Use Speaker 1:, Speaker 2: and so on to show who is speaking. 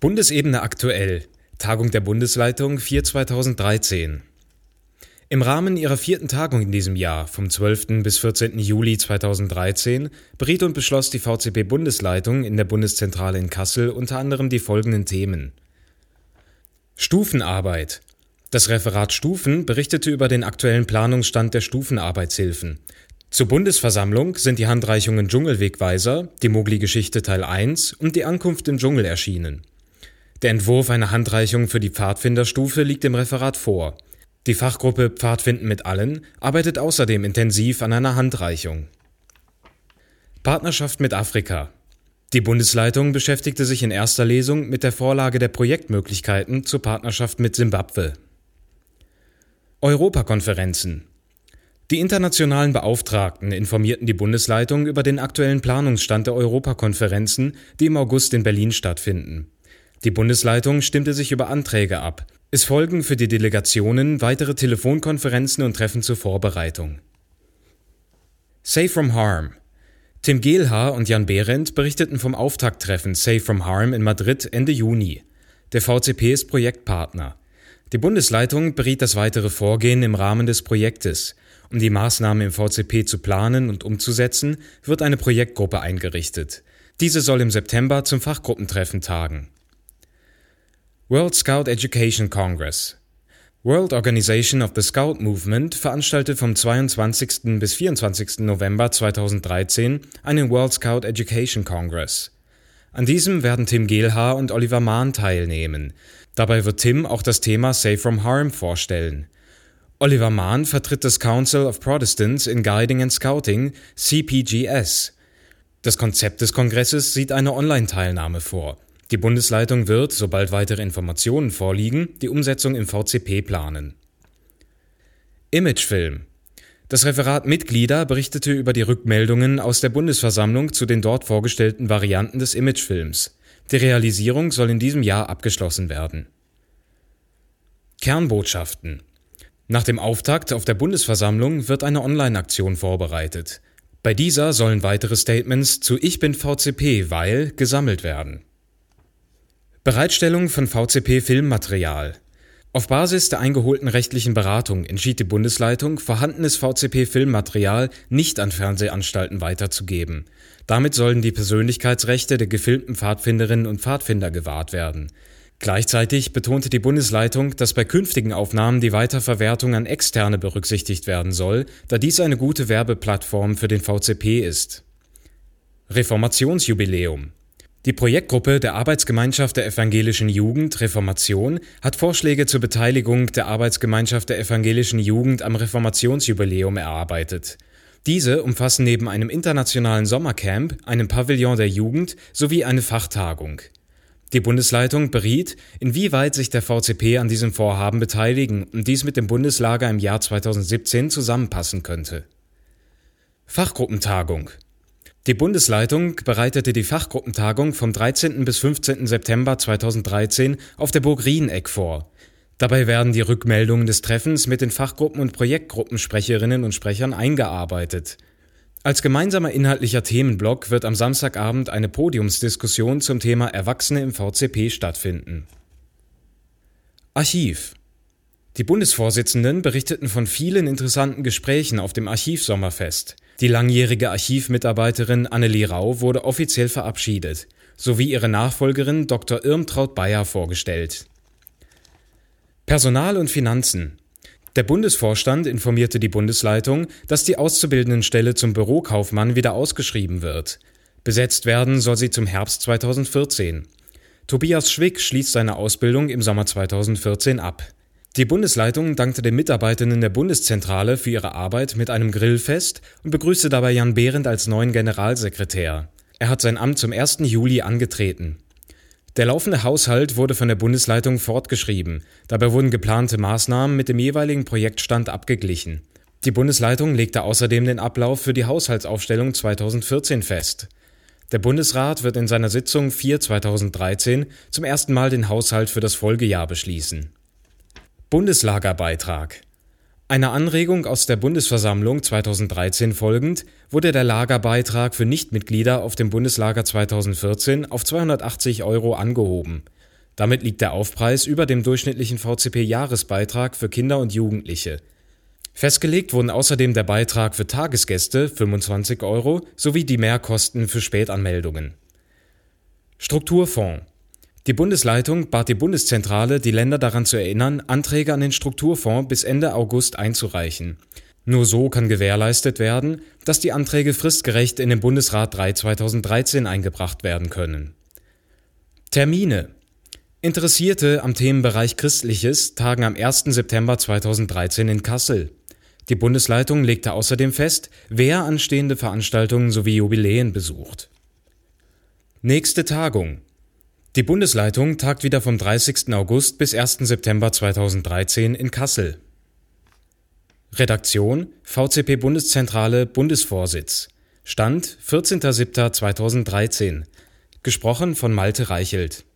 Speaker 1: Bundesebene aktuell. Tagung der Bundesleitung 4 2013. Im Rahmen ihrer vierten Tagung in diesem Jahr, vom 12. bis 14. Juli 2013, beriet und beschloss die VCP-Bundesleitung in der Bundeszentrale in Kassel unter anderem die folgenden Themen. Stufenarbeit. Das Referat Stufen berichtete über den aktuellen Planungsstand der Stufenarbeitshilfen. Zur Bundesversammlung sind die Handreichungen Dschungelwegweiser, die Mogli-Geschichte Teil 1 und die Ankunft im Dschungel erschienen. Der Entwurf einer Handreichung für die Pfadfinderstufe liegt im Referat vor. Die Fachgruppe Pfadfinden mit allen arbeitet außerdem intensiv an einer Handreichung. Partnerschaft mit Afrika. Die Bundesleitung beschäftigte sich in erster Lesung mit der Vorlage der Projektmöglichkeiten zur Partnerschaft mit Simbabwe. Europakonferenzen. Die internationalen Beauftragten informierten die Bundesleitung über den aktuellen Planungsstand der Europakonferenzen, die im August in Berlin stattfinden. Die Bundesleitung stimmte sich über Anträge ab. Es folgen für die Delegationen weitere Telefonkonferenzen und Treffen zur Vorbereitung. Safe from Harm. Tim Gehlhaar und Jan Behrendt berichteten vom Auftakttreffen Safe from Harm in Madrid Ende Juni. Der VCP ist Projektpartner. Die Bundesleitung beriet das weitere Vorgehen im Rahmen des Projektes. Um die Maßnahmen im VCP zu planen und umzusetzen, wird eine Projektgruppe eingerichtet. Diese soll im September zum Fachgruppentreffen tagen. World Scout Education Congress World Organization of the Scout Movement veranstaltet vom 22. bis 24. November 2013 einen World Scout Education Congress. An diesem werden Tim Gehlhaar und Oliver Mahn teilnehmen. Dabei wird Tim auch das Thema Safe from Harm vorstellen. Oliver Mahn vertritt das Council of Protestants in Guiding and Scouting, CPGS. Das Konzept des Kongresses sieht eine Online-Teilnahme vor. Die Bundesleitung wird, sobald weitere Informationen vorliegen, die Umsetzung im VCP planen. Imagefilm das Referat Mitglieder berichtete über die Rückmeldungen aus der Bundesversammlung zu den dort vorgestellten Varianten des Imagefilms. Die Realisierung soll in diesem Jahr abgeschlossen werden. Kernbotschaften nach dem Auftakt auf der Bundesversammlung wird eine Online-Aktion vorbereitet. Bei dieser sollen weitere Statements zu Ich bin VCP, weil gesammelt werden. Bereitstellung von VCP-Filmmaterial. Auf Basis der eingeholten rechtlichen Beratung entschied die Bundesleitung, vorhandenes VCP-Filmmaterial nicht an Fernsehanstalten weiterzugeben. Damit sollen die Persönlichkeitsrechte der gefilmten Pfadfinderinnen und Pfadfinder gewahrt werden. Gleichzeitig betonte die Bundesleitung, dass bei künftigen Aufnahmen die Weiterverwertung an Externe berücksichtigt werden soll, da dies eine gute Werbeplattform für den VCP ist. Reformationsjubiläum die Projektgruppe der Arbeitsgemeinschaft der evangelischen Jugend Reformation hat Vorschläge zur Beteiligung der Arbeitsgemeinschaft der evangelischen Jugend am Reformationsjubiläum erarbeitet. Diese umfassen neben einem internationalen Sommercamp, einem Pavillon der Jugend sowie eine Fachtagung. Die Bundesleitung beriet, inwieweit sich der VCP an diesem Vorhaben beteiligen und dies mit dem Bundeslager im Jahr 2017 zusammenpassen könnte. Fachgruppentagung Die Bundesleitung bereitete die Fachgruppentagung vom 13. bis 15. September 2013 auf der Burg Rieneck vor. Dabei werden die Rückmeldungen des Treffens mit den Fachgruppen und Projektgruppensprecherinnen und Sprechern eingearbeitet. Als gemeinsamer inhaltlicher Themenblock wird am Samstagabend eine Podiumsdiskussion zum Thema Erwachsene im VCP stattfinden. Archiv Die Bundesvorsitzenden berichteten von vielen interessanten Gesprächen auf dem Archivsommerfest. Die langjährige Archivmitarbeiterin Annelie Rau wurde offiziell verabschiedet, sowie ihre Nachfolgerin Dr. Irmtraut Bayer vorgestellt. Personal und Finanzen der Bundesvorstand informierte die Bundesleitung, dass die Auszubildendenstelle zum Bürokaufmann wieder ausgeschrieben wird. Besetzt werden soll sie zum Herbst 2014. Tobias Schwick schließt seine Ausbildung im Sommer 2014 ab. Die Bundesleitung dankte den Mitarbeitenden der Bundeszentrale für ihre Arbeit mit einem Grillfest und begrüßte dabei Jan Behrendt als neuen Generalsekretär. Er hat sein Amt zum 1. Juli angetreten. Der laufende Haushalt wurde von der Bundesleitung fortgeschrieben. Dabei wurden geplante Maßnahmen mit dem jeweiligen Projektstand abgeglichen. Die Bundesleitung legte außerdem den Ablauf für die Haushaltsaufstellung 2014 fest. Der Bundesrat wird in seiner Sitzung 4 2013 zum ersten Mal den Haushalt für das Folgejahr beschließen. Bundeslagerbeitrag einer Anregung aus der Bundesversammlung 2013 folgend wurde der Lagerbeitrag für Nichtmitglieder auf dem Bundeslager 2014 auf 280 Euro angehoben. Damit liegt der Aufpreis über dem durchschnittlichen VCP-Jahresbeitrag für Kinder und Jugendliche. Festgelegt wurden außerdem der Beitrag für Tagesgäste 25 Euro sowie die Mehrkosten für Spätanmeldungen. Strukturfonds Die Bundesleitung bat die Bundeszentrale, die Länder daran zu erinnern, Anträge an den Strukturfonds bis Ende August einzureichen. Nur so kann gewährleistet werden, dass die Anträge fristgerecht in den Bundesrat 3 2013 eingebracht werden können. Termine Interessierte am Themenbereich Christliches tagen am 1. September 2013 in Kassel. Die Bundesleitung legte außerdem fest, wer anstehende Veranstaltungen sowie Jubiläen besucht. Nächste Tagung. Die Bundesleitung tagt wieder vom 30. August bis 1. September 2013 in Kassel. Redaktion VCP Bundeszentrale Bundesvorsitz. Stand 14.07.2013. Gesprochen von Malte Reichelt.